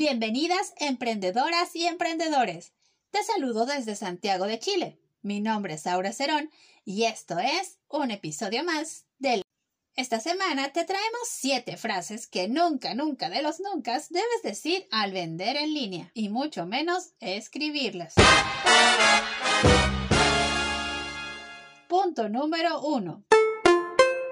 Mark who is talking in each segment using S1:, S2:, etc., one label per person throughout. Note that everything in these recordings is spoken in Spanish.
S1: Bienvenidas emprendedoras y emprendedores. Te saludo desde Santiago de Chile. Mi nombre es Aura Cerón y esto es un episodio más del... Esta semana te traemos siete frases que nunca, nunca de los nunca debes decir al vender en línea y mucho menos escribirlas. Punto número uno.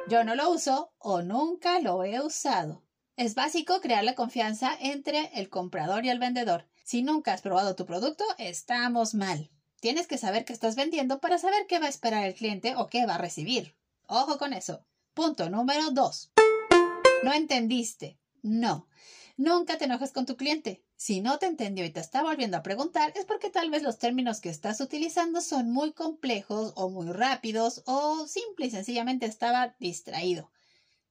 S1: Yo no lo uso o nunca lo he usado. Es básico crear la confianza entre el comprador y el vendedor. Si nunca has probado tu producto, estamos mal. Tienes que saber qué estás vendiendo para saber qué va a esperar el cliente o qué va a recibir. Ojo con eso. Punto número 2. No entendiste. No. Nunca te enojes con tu cliente. Si no te entendió y te está volviendo a preguntar, es porque tal vez los términos que estás utilizando son muy complejos o muy rápidos o simple y sencillamente estaba distraído.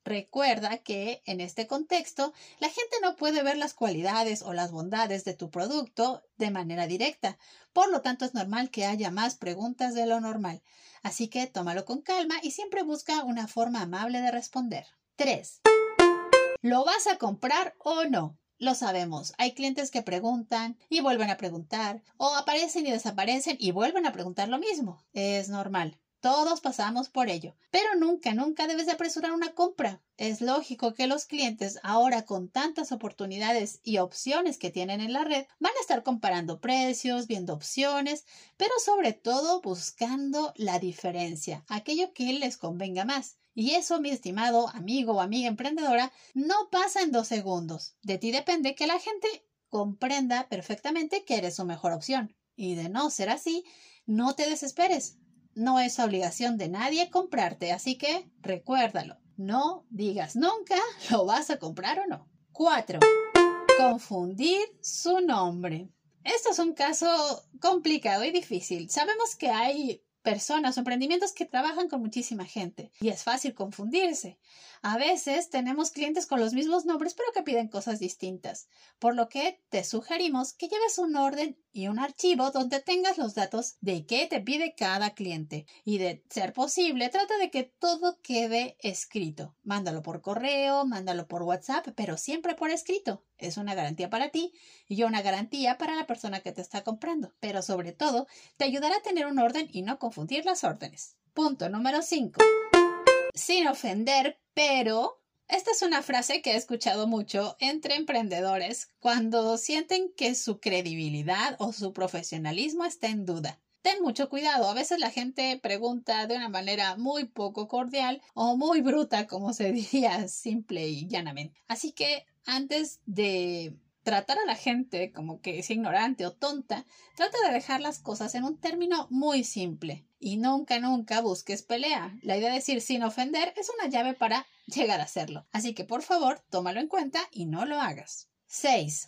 S1: Recuerda que en este contexto la gente no puede ver las cualidades o las bondades de tu producto de manera directa, por lo tanto es normal que haya más preguntas de lo normal. Así que tómalo con calma y siempre busca una forma amable de responder. 3. ¿Lo vas a comprar o no? Lo sabemos, hay clientes que preguntan y vuelven a preguntar, o aparecen y desaparecen y vuelven a preguntar lo mismo. Es normal. Todos pasamos por ello, pero nunca, nunca debes de apresurar una compra. Es lógico que los clientes ahora con tantas oportunidades y opciones que tienen en la red van a estar comparando precios, viendo opciones, pero sobre todo buscando la diferencia, aquello que les convenga más. Y eso, mi estimado amigo o amiga emprendedora, no pasa en dos segundos. De ti depende que la gente comprenda perfectamente que eres su mejor opción. Y de no ser así, no te desesperes. No es obligación de nadie comprarte, así que recuérdalo. No digas nunca lo vas a comprar o no. 4. Confundir su nombre. Esto es un caso complicado y difícil. Sabemos que hay personas o emprendimientos que trabajan con muchísima gente y es fácil confundirse. A veces tenemos clientes con los mismos nombres pero que piden cosas distintas, por lo que te sugerimos que lleves un orden y un archivo donde tengas los datos de qué te pide cada cliente y de ser posible trata de que todo quede escrito. Mándalo por correo, mándalo por WhatsApp, pero siempre por escrito. Es una garantía para ti y una garantía para la persona que te está comprando, pero sobre todo te ayudará a tener un orden y no confundir las órdenes. Punto número 5. Sin ofender, pero esta es una frase que he escuchado mucho entre emprendedores cuando sienten que su credibilidad o su profesionalismo está en duda. Ten mucho cuidado, a veces la gente pregunta de una manera muy poco cordial o muy bruta, como se diría simple y llanamente. Así que antes de tratar a la gente como que es ignorante o tonta, trata de dejar las cosas en un término muy simple y nunca, nunca busques pelea. La idea de decir sin ofender es una llave para llegar a hacerlo. Así que por favor, tómalo en cuenta y no lo hagas. 6.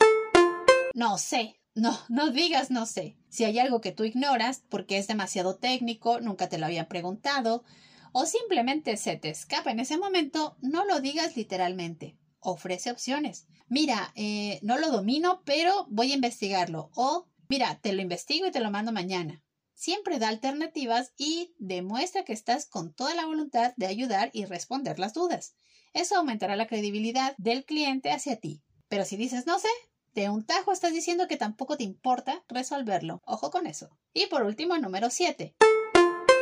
S1: No sé. No, no digas no sé. Si hay algo que tú ignoras porque es demasiado técnico, nunca te lo habían preguntado, o simplemente se te escapa en ese momento, no lo digas literalmente ofrece opciones. Mira, eh, no lo domino, pero voy a investigarlo. O, mira, te lo investigo y te lo mando mañana. Siempre da alternativas y demuestra que estás con toda la voluntad de ayudar y responder las dudas. Eso aumentará la credibilidad del cliente hacia ti. Pero si dices no sé, de un tajo estás diciendo que tampoco te importa resolverlo. Ojo con eso. Y por último, número 7.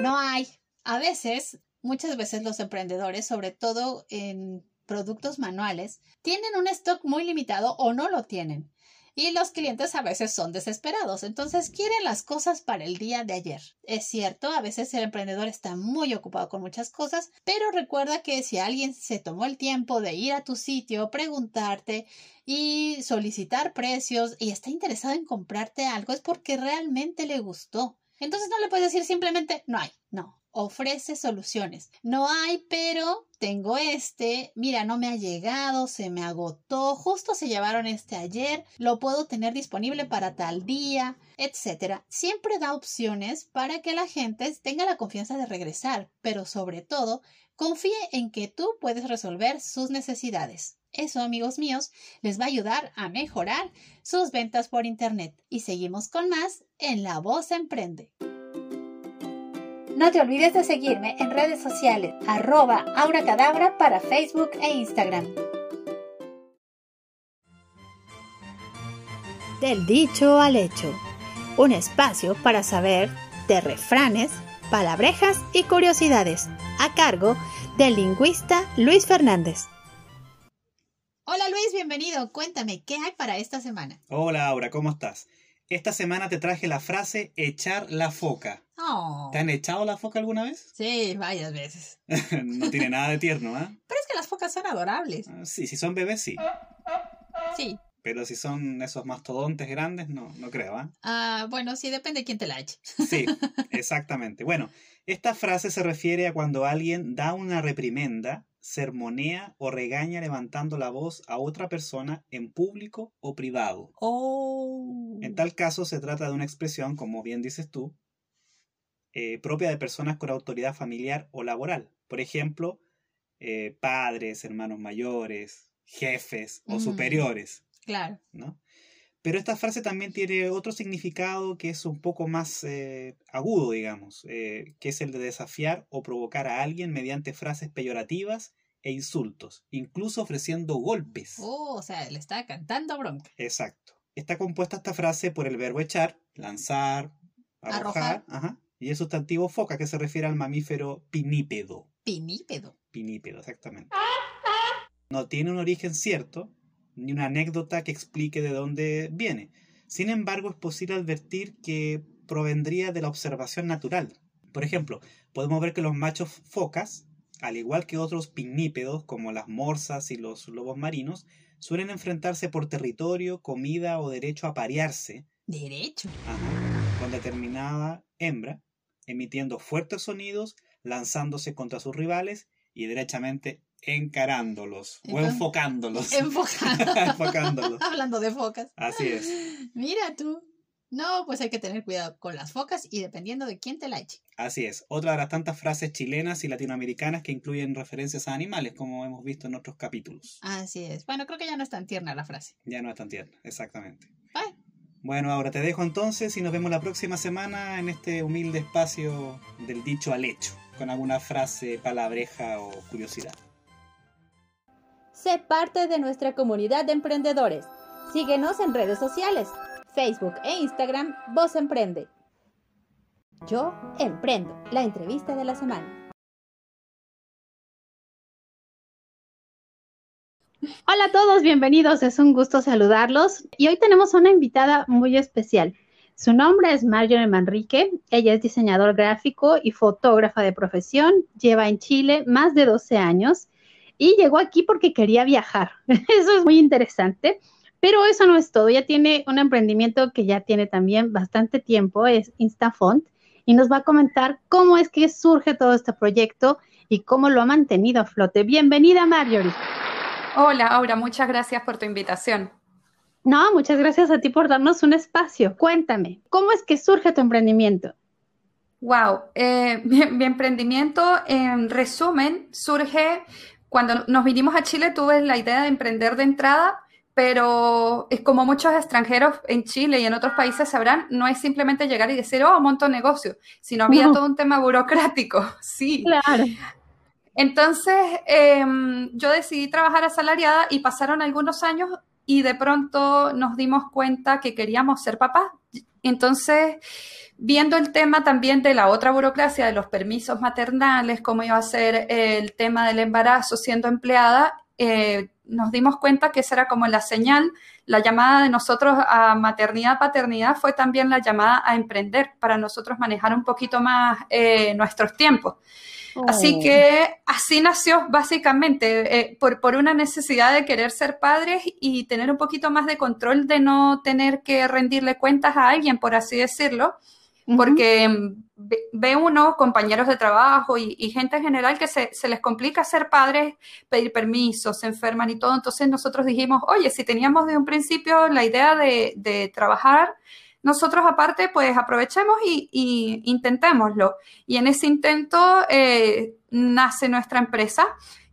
S1: No hay. A veces, muchas veces los emprendedores, sobre todo en productos manuales tienen un stock muy limitado o no lo tienen. Y los clientes a veces son desesperados, entonces quieren las cosas para el día de ayer. Es cierto, a veces el emprendedor está muy ocupado con muchas cosas, pero recuerda que si alguien se tomó el tiempo de ir a tu sitio, preguntarte y solicitar precios y está interesado en comprarte algo, es porque realmente le gustó. Entonces no le puedes decir simplemente no hay, no, ofrece soluciones. No hay, pero tengo este, mira, no me ha llegado, se me agotó, justo se llevaron este ayer, lo puedo tener disponible para tal día, etcétera. Siempre da opciones para que la gente tenga la confianza de regresar, pero sobre todo, confíe en que tú puedes resolver sus necesidades. Eso, amigos míos, les va a ayudar a mejorar sus ventas por Internet. Y seguimos con más en La Voz Emprende. No te olvides de seguirme en redes sociales, arroba auracadabra para Facebook e Instagram. Del dicho al hecho. Un espacio para saber de refranes, palabrejas y curiosidades, a cargo del lingüista Luis Fernández. Hola Luis, bienvenido. Cuéntame, ¿qué hay para esta semana?
S2: Hola Aura, ¿cómo estás? Esta semana te traje la frase echar la foca.
S1: Oh.
S2: ¿Te han echado la foca alguna vez?
S1: Sí, varias veces.
S2: no tiene nada de tierno, ¿ah?
S1: Pero es que las focas son adorables.
S2: Ah, sí, si son bebés, sí.
S1: Sí.
S2: Pero si son esos mastodontes grandes, no, no creo, ¿ah?
S1: Ah, bueno, sí, depende de quién te la eche.
S2: Sí, exactamente. Bueno, esta frase se refiere a cuando alguien da una reprimenda sermonea o regaña levantando la voz a otra persona en público o privado.
S1: Oh.
S2: En tal caso se trata de una expresión, como bien dices tú, eh, propia de personas con autoridad familiar o laboral. Por ejemplo, eh, padres, hermanos mayores, jefes o
S1: Mm.
S2: superiores.
S1: Claro.
S2: ¿no? Pero esta frase también tiene otro significado que es un poco más eh, agudo, digamos, eh, que es el de desafiar o provocar a alguien mediante frases peyorativas e insultos, incluso ofreciendo golpes.
S1: Oh, o sea, le está cantando bronca.
S2: Exacto. Está compuesta esta frase por el verbo echar, lanzar, arrojar,
S1: Arrojar.
S2: ajá, y el sustantivo foca, que se refiere al mamífero pinípedo.
S1: Pinípedo.
S2: Pinípedo, exactamente. No tiene un origen cierto, ni una anécdota que explique de dónde viene. Sin embargo, es posible advertir que provendría de la observación natural. Por ejemplo, podemos ver que los machos focas, al igual que otros pinípedos como las morsas y los lobos marinos, suelen enfrentarse por territorio, comida o derecho a parearse
S1: Derecho.
S2: ajá, con determinada hembra, emitiendo fuertes sonidos, lanzándose contra sus rivales y derechamente encarándolos o enfocándolos.
S1: Enfocado.
S2: Enfocándolos.
S1: Hablando de focas.
S2: Así es.
S1: Mira tú. No, pues hay que tener cuidado con las focas y dependiendo de quién te la eche.
S2: Así es. Otra de las tantas frases chilenas y latinoamericanas que incluyen referencias a animales, como hemos visto en otros capítulos.
S1: Así es. Bueno, creo que ya no es tan tierna la frase.
S2: Ya no es tan tierna, exactamente.
S1: Bye.
S2: Bueno, ahora te dejo entonces y nos vemos la próxima semana en este humilde espacio del dicho al hecho, con alguna frase, palabreja o curiosidad.
S3: Sé parte de nuestra comunidad de emprendedores. Síguenos en redes sociales, Facebook e Instagram, Voz Emprende. Yo emprendo, la entrevista de la semana.
S4: Hola a todos, bienvenidos, es un gusto saludarlos y hoy tenemos una invitada muy especial. Su nombre es Marjorie Manrique, ella es diseñador gráfico y fotógrafa de profesión, lleva en Chile más de 12 años y llegó aquí porque quería viajar. Eso es muy interesante, pero eso no es todo, ella tiene un emprendimiento que ya tiene también bastante tiempo, es Instafont, y nos va a comentar cómo es que surge todo este proyecto y cómo lo ha mantenido a flote. Bienvenida Marjorie.
S5: Hola, Aura, muchas gracias por tu invitación.
S4: No, muchas gracias a ti por darnos un espacio. Cuéntame, ¿cómo es que surge tu emprendimiento?
S5: Wow, eh, mi, mi emprendimiento, en resumen, surge cuando nos vinimos a Chile. Tuve la idea de emprender de entrada, pero es como muchos extranjeros en Chile y en otros países sabrán, no es simplemente llegar y decir, oh, monto negocio, sino había
S4: No.
S5: todo un tema burocrático. Sí.
S4: Claro.
S5: Entonces, em, yo decidí trabajar asalariada y pasaron algunos años y de pronto nos dimos cuenta que queríamos ser papás. Entonces, viendo el tema también de la otra burocracia, de los permisos maternales, cómo iba a ser el tema del embarazo siendo empleada, eh, nos dimos cuenta que esa era como la señal, la llamada de nosotros a maternidad, paternidad fue también la llamada a emprender para nosotros manejar un poquito más eh, nuestros tiempos. Así
S4: Oh.
S5: que así nació básicamente eh, por, por una necesidad de querer ser padres y tener un poquito más de control de no tener que rendirle cuentas a alguien, por así decirlo. Porque mm, ve, uno, compañeros de trabajo y, gente en general que se, les complica ser padres, pedir permisos, se enferman y todo. Entonces nosotros dijimos, oye, si teníamos de un principio la idea de, trabajar, nosotros aparte, pues aprovechemos y, intentémoslo. Y en ese intento eh, nace nuestra empresa,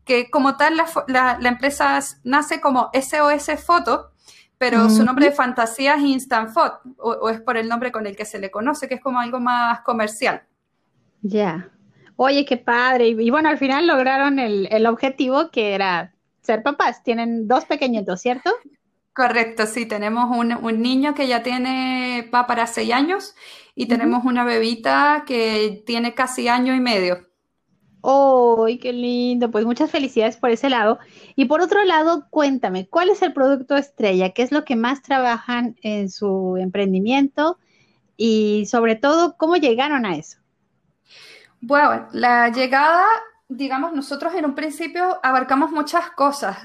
S5: que como tal la, la- empresa nace como SOS Foto, pero su nombre de fantasía es Instant Phot, o, o es por el nombre con el que se le conoce, que es como algo más comercial.
S4: Ya. Oye, qué padre. Y, y bueno, al final lograron el, el objetivo que era ser papás. Tienen dos pequeñitos, ¿cierto?
S5: Correcto, sí, tenemos un, niño que ya tiene, va para seis años y tenemos una bebita que tiene casi año y medio.
S4: ¡Ay, qué lindo! Pues muchas felicidades por ese lado. Y por otro lado, cuéntame, ¿cuál es el producto estrella? ¿Qué es lo que más trabajan en su emprendimiento? Y sobre todo, ¿cómo llegaron a eso?
S5: Bueno, la llegada, digamos, nosotros en un principio abarcamos muchas cosas.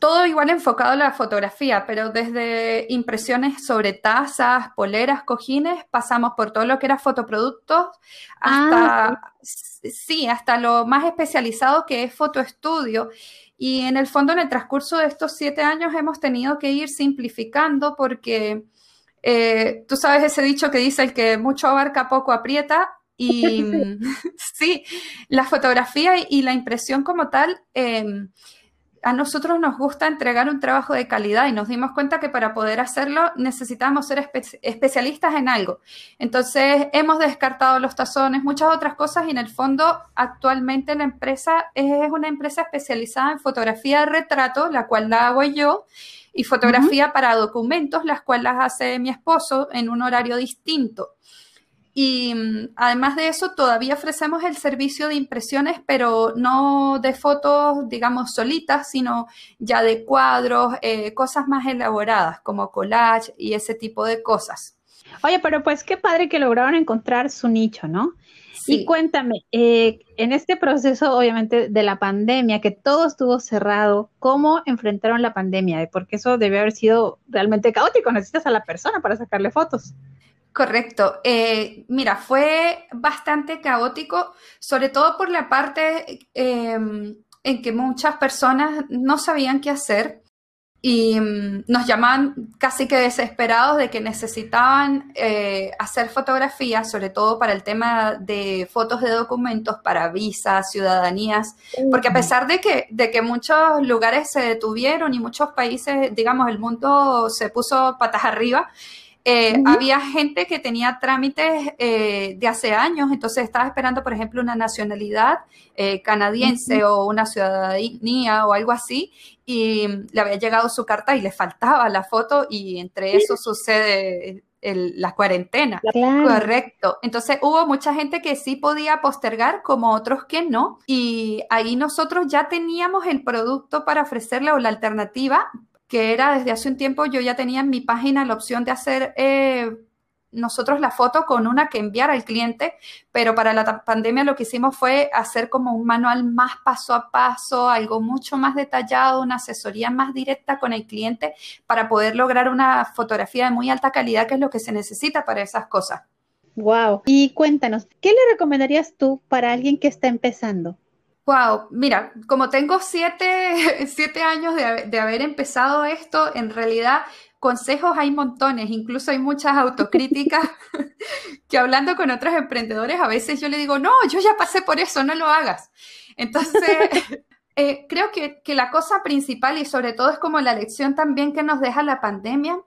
S5: Todo igual enfocado a la fotografía, pero desde impresiones sobre tazas, poleras, cojines, pasamos por todo lo que era fotoproductos hasta, ah, sí, hasta lo más especializado que es fotoestudio. Y en el fondo, en el transcurso de estos siete años, hemos tenido que ir simplificando porque eh, tú sabes ese dicho que dice el que mucho abarca, poco aprieta. Y sí, la fotografía y la impresión como tal. Em, a nosotros nos gusta entregar un trabajo de calidad y nos dimos cuenta que para poder hacerlo necesitamos ser especialistas en algo. Entonces hemos descartado los tazones, muchas otras cosas y en el fondo actualmente la empresa es una empresa especializada en fotografía de retrato, la cual la hago yo, y fotografía para documentos, las cuales las hace mi esposo en un horario distinto. Y mm, además de eso, todavía ofrecemos el servicio de impresiones, pero no de fotos, digamos, solitas, sino ya de cuadros, eh, cosas más elaboradas, como collage y ese tipo de cosas.
S4: Oye, pero pues qué padre que lograron encontrar su nicho, ¿no? Y cuéntame, eh, en este proceso, obviamente, de la pandemia, que todo estuvo cerrado, ¿cómo enfrentaron la pandemia? Porque eso debe haber sido realmente caótico, necesitas a la persona para sacarle fotos.
S5: Correcto. Eh, mira, fue bastante caótico, sobre todo por la parte em, en que muchas personas no sabían qué hacer y mm, nos llamaban casi que desesperados de que necesitaban eh, hacer fotografías, sobre todo para el tema de fotos de documentos para visas, ciudadanías, porque a pesar de que, de que muchos lugares se detuvieron y muchos países, digamos, el mundo se puso patas arriba, eh, había gente que tenía trámites eh, de hace años, entonces estaba esperando, por ejemplo, una nacionalidad eh, canadiense o una ciudadanía o algo así, y le había llegado su carta y le faltaba la foto y entre eso sucede la cuarentena. Correcto. Entonces hubo mucha gente que sí podía postergar, como otros que no. Y ahí nosotros ya teníamos el producto para ofrecerle o la alternativa, que era desde hace un tiempo, yo ya tenía en mi página la opción de hacer eh, nosotros la foto con una que enviar al cliente, pero para la pandemia lo que hicimos fue hacer como un manual más paso a paso, algo mucho más detallado, una asesoría más directa con el cliente para poder lograr una fotografía de muy alta calidad, que es lo que se necesita para esas cosas.
S4: Wow. Y cuéntanos, ¿qué le recomendarías tú para alguien que está empezando?
S5: Wow, mira, como tengo siete, siete años de, de, haber empezado esto, en realidad consejos hay montones, incluso hay muchas autocríticas que hablando con otros emprendedores a veces yo le digo, no, yo ya pasé por eso, no lo hagas. Entonces, eh, creo que, que la cosa principal y sobre todo es como la lección también que nos deja la pandemia,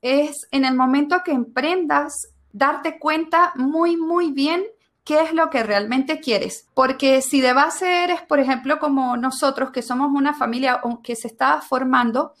S5: es en el momento que emprendas, darte cuenta muy, muy bien qué es lo que realmente quieres. Porque si de base eres, por ejemplo, como nosotros, que somos una familia que se está formando,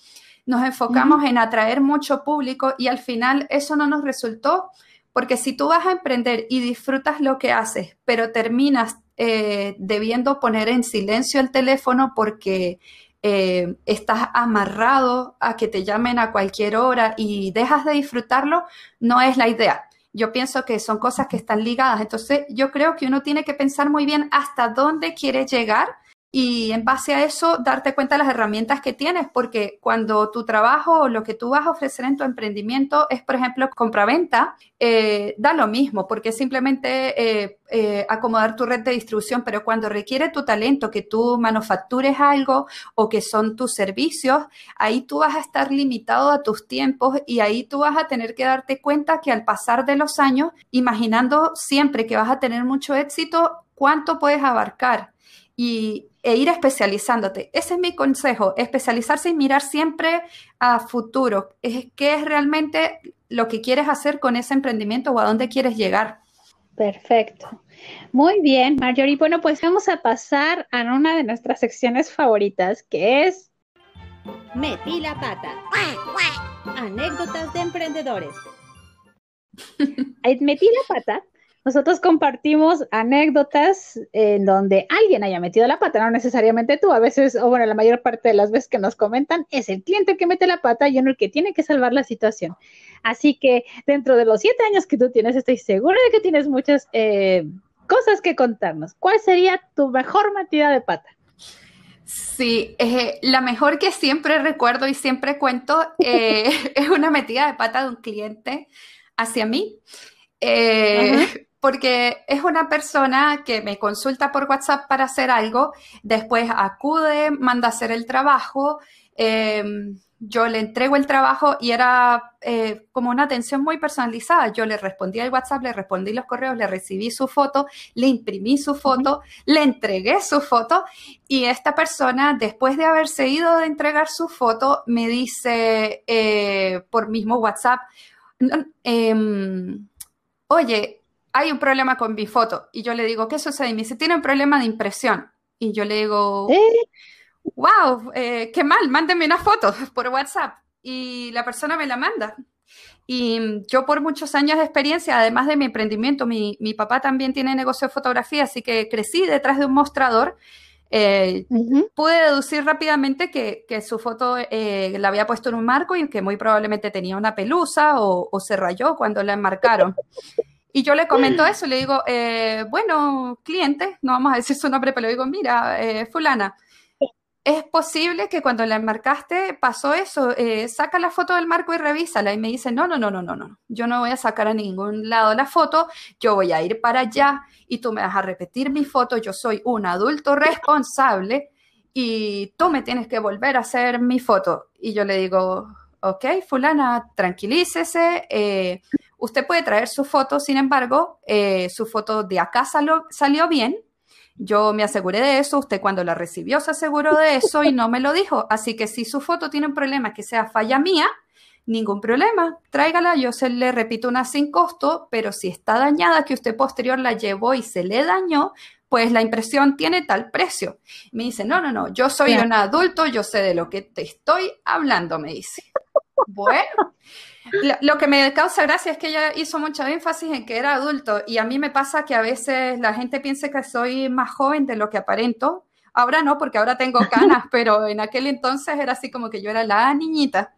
S5: nos enfocamos en atraer mucho público y al final eso no nos resultó, porque si tú vas a emprender y disfrutas lo que haces, pero terminas eh, debiendo poner en silencio el teléfono porque eh, estás amarrado a que te llamen a cualquier hora y dejas de disfrutarlo, no es la idea yo pienso que son cosas que están ligadas. Entonces, yo creo que uno tiene que pensar muy bien hasta dónde quiere llegar y en base a eso darte cuenta de las herramientas que tienes, porque cuando tu trabajo o lo que tú vas a ofrecer en tu emprendimiento es, por ejemplo, compraventa, eh, da lo mismo, porque simplemente eh, eh, acomodar tu red de distribución, pero cuando requiere tu talento, que tú manufactures algo o que son tus servicios, ahí tú vas a estar limitado a tus tiempos y ahí tú vas a tener que darte cuenta que al pasar de los años, imaginando siempre que vas a tener mucho éxito, ¿cuánto puedes abarcar? y, e ir especializándote. Ese es mi consejo, especializarse y mirar siempre a futuro. Es, ¿Qué es realmente lo que quieres hacer con ese emprendimiento o a dónde quieres llegar?
S4: Perfecto. Muy bien, Marjorie. Bueno, pues vamos a pasar a una de nuestras secciones favoritas, que es
S6: Metí la pata. Anécdotas de emprendedores.
S1: Metí la pata. Nosotros compartimos anécdotas en donde alguien haya metido la pata, no necesariamente tú, a veces, o bueno, la mayor parte de las veces que nos comentan, es el cliente el que mete la pata y uno el que tiene que salvar la situación. Así que dentro de los siete años que tú tienes, estoy segura de que tienes muchas eh, cosas que contarnos. ¿Cuál sería tu mejor metida de pata?
S5: Sí, eh, la mejor que siempre recuerdo y siempre cuento eh, es una metida de pata de un cliente hacia mí. Eh, porque es una persona que me consulta por WhatsApp para hacer algo, después acude, manda a hacer el trabajo, em, yo le entrego el trabajo y era eh, como una atención muy personalizada. Yo le respondí al WhatsApp, le respondí los correos, le recibí su foto, le imprimí su foto, le entregué su foto y esta persona, después de haberse ido de entregar su foto, me dice eh, por mismo WhatsApp, em, oye, hay un problema con mi foto. Y yo le digo, ¿qué sucede? Y me dice, tiene un problema de impresión. Y yo le digo, wow, eh, qué mal, mándenme una foto por WhatsApp. Y la persona me la manda. Y yo por muchos años de experiencia, además de mi emprendimiento, mi, papá también tiene negocio de fotografía, así que crecí detrás de un mostrador. Eh, pude deducir rápidamente que, su foto eh, la había puesto en un marco y que muy probablemente tenía una pelusa o, o se rayó cuando la enmarcaron. Y yo le comento eso, le digo, bueno, cliente, no vamos a decir su nombre, pero le digo, mira, fulana, es posible que cuando la enmarcaste pasó eso, eh, saca la foto del marco y revísala. Y me dice, no, no, no, no, no, no, yo no voy a sacar a ningún lado la foto, yo voy a ir para allá y tú me vas a repetir mi foto, yo soy un adulto responsable y tú me tienes que volver a hacer mi foto. Y yo le digo, ok, fulana, tranquilícese, eh, usted puede traer su foto, sin embargo, eh, su foto de acá salió bien, yo me aseguré de eso, usted cuando la recibió se aseguró de eso y no me lo dijo. Así que si su foto tiene un problema que sea falla mía, ningún problema, tráigala, yo se le repito una sin costo, pero si está dañada, que usted posterior la llevó y se le dañó, pues la impresión tiene tal precio. Me dice, no, no, no, yo soy un adulto, yo sé de lo que te estoy hablando, me dice. Bueno, lo, que me causa gracia es que ella hizo mucho énfasis en que era adulto y a mí me pasa que a veces la gente piensa que soy más joven de lo que aparento. Ahora no, porque ahora tengo canas, pero en aquel entonces era así como que yo era la niñita.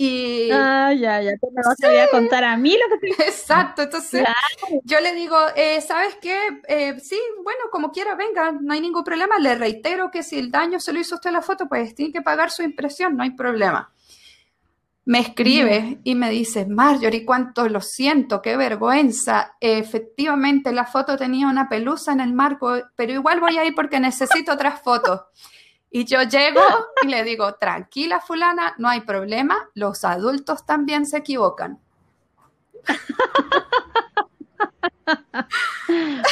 S5: Y
S1: ah, ya, ya, te me vas a contar a mí lo que te...
S5: Exacto, entonces yo le digo, eh, ¿sabes qué? Eh, sí, bueno, como quiera, venga, no hay ningún problema. Le reitero que si el daño se lo hizo usted la foto, pues tiene que pagar su impresión, no hay problema me escribe y me dice, Marjorie, cuánto lo siento, qué vergüenza. Efectivamente, la foto tenía una pelusa en el marco, pero igual voy a ir porque necesito otras fotos. Y yo llego y le digo, tranquila fulana, no hay problema, los adultos también se equivocan.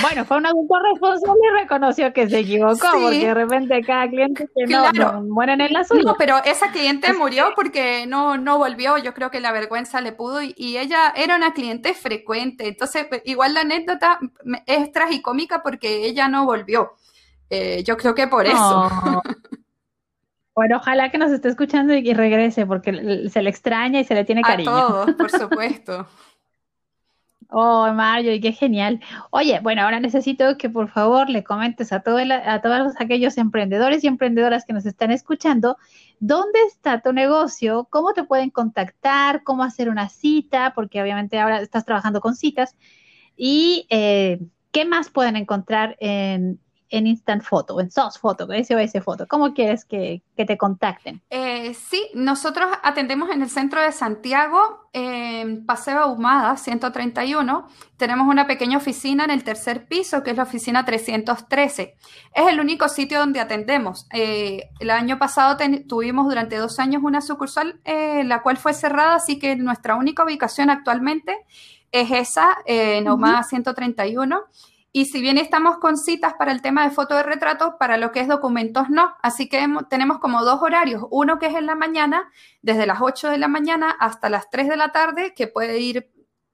S1: bueno, fue un adulto responsable y reconoció que se equivocó, porque de repente cada cliente que no, muere en el azul. No,
S5: pero esa cliente murió porque no, no volvió, yo creo que la vergüenza le pudo, y, ella era una cliente frecuente, entonces pues, igual la anécdota es tragicómica porque ella no volvió. Eh, yo creo que por eso.
S1: Bueno, ojalá que nos esté escuchando y, regrese, porque se le extraña y se le tiene cariño.
S5: A por supuesto.
S1: Oh, Mario, qué genial. Oye, bueno, ahora necesito que por favor le comentes a, a todos aquellos emprendedores y emprendedoras que nos están escuchando, ¿dónde está tu negocio? ¿Cómo te pueden contactar? ¿Cómo hacer una cita? Porque obviamente ahora estás trabajando con citas. ¿Y eh, qué más pueden encontrar en, en Instant Photo, en SOS Photo, SOS Photo? ¿Cómo quieres que, te contacten?
S5: Eh, sí, nosotros atendemos en el centro de Santiago, en Paseo Ahumada 131. Tenemos una pequeña oficina en el tercer piso, que es la oficina 313. Es el único sitio donde atendemos. Eh, el año pasado tuvimos durante dos años una sucursal, eh, la cual fue cerrada, así que nuestra única ubicación actualmente es esa, en Ahumada 131. Y si bien estamos con citas para el tema de foto de retrato, para lo que es documentos no. Así que tenemos como dos horarios. Uno que es en la mañana, desde las 8 de la mañana hasta las 3 de la tarde, que puede ir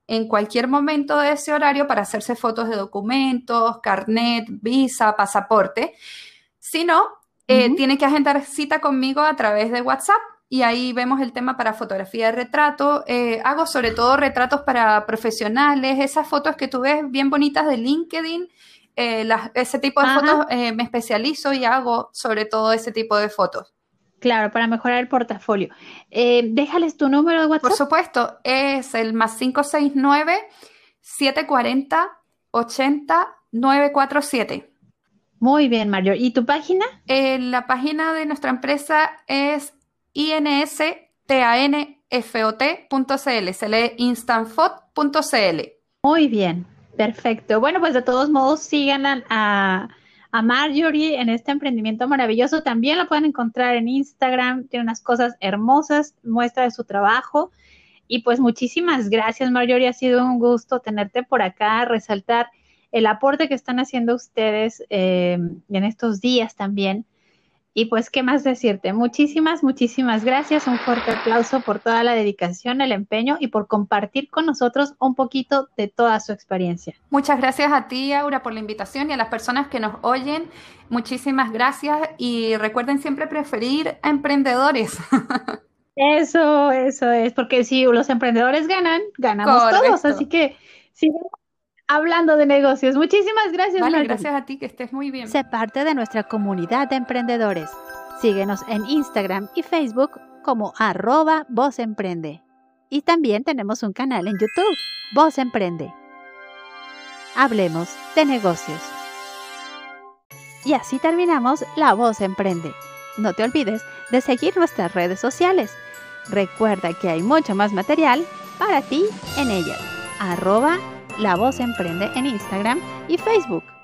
S5: en cualquier momento de ese horario para hacerse fotos de documentos, carnet, visa, pasaporte. Si no, eh, tiene que agendar cita conmigo a través de WhatsApp y ahí vemos el tema para fotografía de retrato. Eh, hago sobre todo retratos para profesionales, esas fotos que tú ves bien bonitas de LinkedIn. Eh, ese tipo de fotos me especializo y hago sobre todo ese tipo de fotos.
S1: Claro, para mejorar el portafolio. déjales tu número de WhatsApp.
S5: Por supuesto, es el más 569 740 80 947.
S1: Muy bien, Mario. ¿Y tu página?
S5: Eh, la página de nuestra empresa es instanfot.cl, se lee instantfot.cl.
S1: Muy bien, perfecto. Bueno, pues de todos modos sigan a, Marjorie en este emprendimiento maravilloso. También lo pueden encontrar en Instagram, tiene unas cosas hermosas, muestra de su trabajo. Y pues muchísimas gracias, Marjorie. Ha sido un gusto tenerte por acá, resaltar el aporte que están haciendo ustedes eh, en estos días también. Y pues, ¿qué más decirte? Muchísimas, muchísimas gracias. Un fuerte aplauso por toda la dedicación, el empeño y por compartir con nosotros un poquito de toda su experiencia.
S5: Muchas gracias a ti, Aura, por la invitación y a las personas que nos oyen. Muchísimas gracias y recuerden siempre preferir a emprendedores.
S1: Eso, eso es, porque si los emprendedores ganan, ganamos todos. Así que sigamos hablando de negocios. Muchísimas gracias,
S5: vale, Gracias a ti, que estés muy bien.
S7: Sé parte de nuestra comunidad de emprendedores. Síguenos en Instagram y Facebook como arroba Voz Emprende. Y también tenemos un canal en YouTube, Voz Emprende. Hablemos de negocios. Y así terminamos La Voz Emprende. No te olvides de seguir nuestras redes sociales. Recuerda que hay mucho más material para ti en ellas. Arroba La Voz Emprende en Instagram y Facebook.